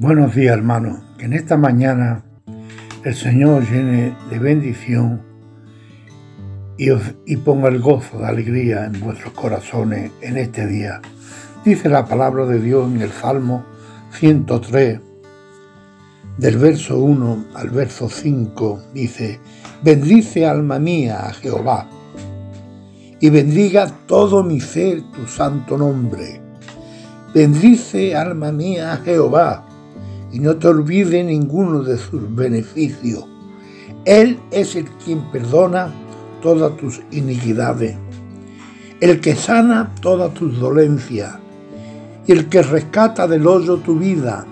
Buenos días hermanos, que en esta mañana el Señor llene de bendición y, y ponga el gozo de alegría en vuestros corazones en este día. Dice la palabra de Dios en el Salmo 103, del verso 1 al verso 5, dice, bendice alma mía a Jehová y bendiga todo mi ser tu santo nombre. Bendice alma mía a Jehová y no te olvides ninguno de sus beneficios. Él es el quien perdona todas tus iniquidades, el que sana todas tus dolencias y el que rescata del hoyo tu vida,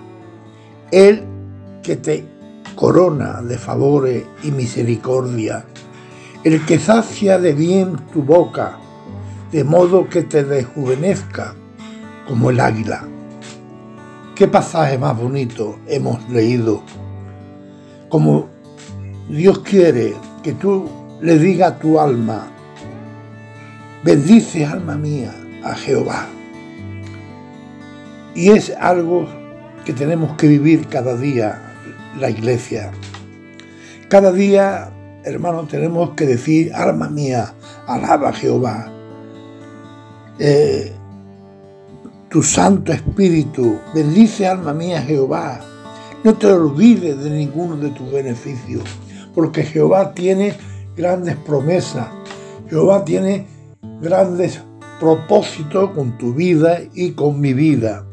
Él que te corona de favores y misericordia, el que sacia de bien tu boca, de modo que te rejuvenezca como el águila. ¿Qué pasaje más bonito hemos leído? Como Dios quiere que tú le digas a tu alma, bendice alma mía a Jehová. Y es algo que tenemos que vivir cada día la iglesia. Cada día, hermano, tenemos que decir, alma mía, alaba a Jehová. Eh, tu Santo Espíritu, bendice alma mía Jehová. No te olvides de ninguno de tus beneficios, porque Jehová tiene grandes promesas. Jehová tiene grandes propósitos con tu vida y con mi vida.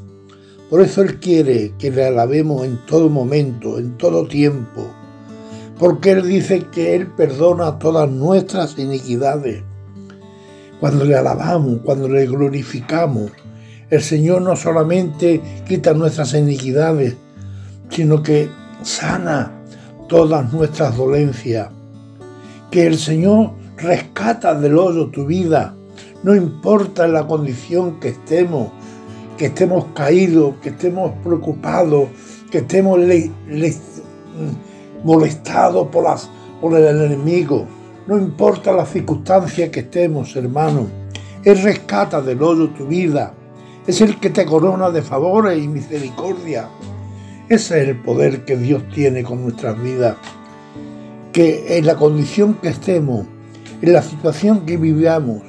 Por eso Él quiere que le alabemos en todo momento, en todo tiempo. Porque Él dice que Él perdona todas nuestras iniquidades. Cuando le alabamos, cuando le glorificamos, el Señor no solamente quita nuestras iniquidades, sino que sana todas nuestras dolencias. Que el Señor rescata del hoyo tu vida, no importa la condición que estemos, que estemos caídos, que estemos preocupados, que estemos molestados por, por el enemigo. No importa la circunstancia que estemos, hermano. Él rescata del hoyo tu vida. Es el que te corona de favores y misericordia. Ese es el poder que Dios tiene con nuestras vidas. Que en la condición que estemos, en la situación que vivamos,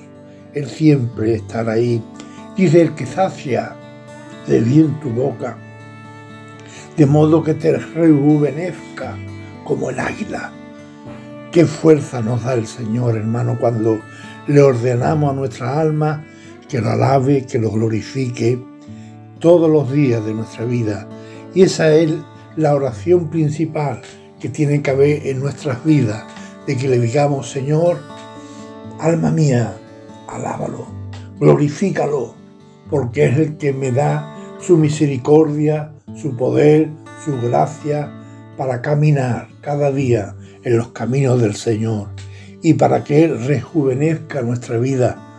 Él siempre estará ahí Dice el que sacia de bien tu boca, de modo que te rejuvenezca como el águila. Qué fuerza nos da el Señor, hermano, cuando le ordenamos a nuestra alma que lo alabe, que lo glorifique todos los días de nuestra vida. Y esa es la oración principal que tiene que haber en nuestras vidas, de que le digamos, Señor, alma mía, alábalo, glorifícalo, porque es el que me da su misericordia, su poder, su gracia para caminar cada día en los caminos del Señor y para que Él rejuvenezca nuestra vida,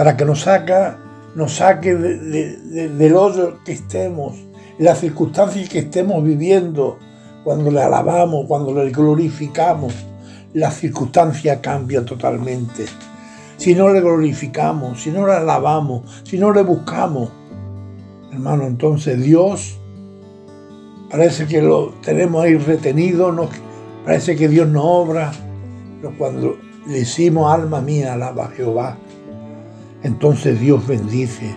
para que nos, saca, nos saque del hoyo que estemos, las circunstancias que estemos viviendo, cuando le alabamos, cuando le glorificamos, la circunstancia cambia totalmente. Si no le glorificamos, si no le alabamos, si no le buscamos. Hermano, entonces Dios parece que lo tenemos ahí retenido, parece que Dios no obra, pero cuando le decimos, alma mía, alaba a Jehová, entonces Dios bendice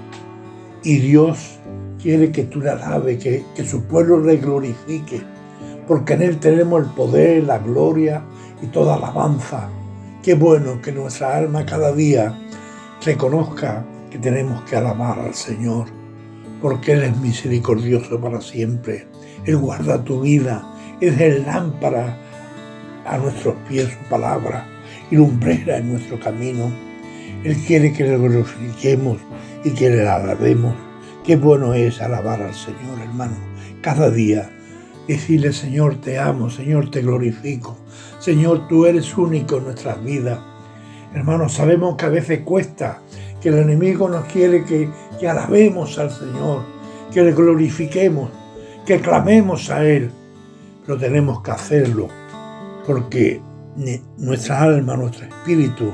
y Dios quiere que tú le alabes, que, que su pueblo le glorifique, porque en Él tenemos el poder, la gloria y toda alabanza. Qué bueno que nuestra alma cada día reconozca que tenemos que alabar al Señor, porque Él es misericordioso para siempre. Él guarda tu vida, es el lámpara a nuestros pies su palabra y lumbrera en nuestro camino. Él quiere que le glorifiquemos y que le alabemos. Qué bueno es alabar al Señor, hermano, cada día Decirle, Señor, te amo, Señor, te glorifico. Señor, tú eres único en nuestras vidas. Hermanos, sabemos que a veces cuesta, que el enemigo nos quiere que, que alabemos al Señor, que le glorifiquemos, que clamemos a Él. Pero tenemos que hacerlo, porque nuestra alma, nuestro espíritu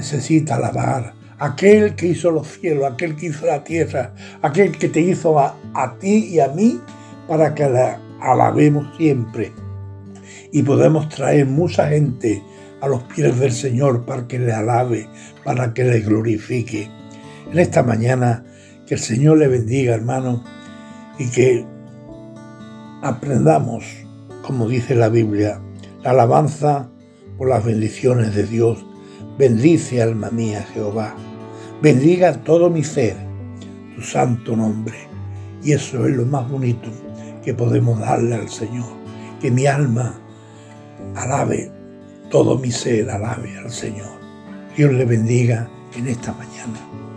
necesita alabar aquel que hizo los cielos, aquel que hizo la tierra, aquel que te hizo a, a ti y a mí para que la alabemos siempre y podemos traer mucha gente a los pies del Señor para que le alabe, para que le glorifique. En esta mañana, que el Señor le bendiga, hermano, y que aprendamos, como dice la Biblia, la alabanza por las bendiciones de Dios. Bendice, alma mía, Jehová. Bendiga todo mi ser, tu santo nombre. Y eso es lo más bonito que podemos darle al Señor. Que mi alma alabe, todo mi ser alabe al Señor. Dios le bendiga en esta mañana.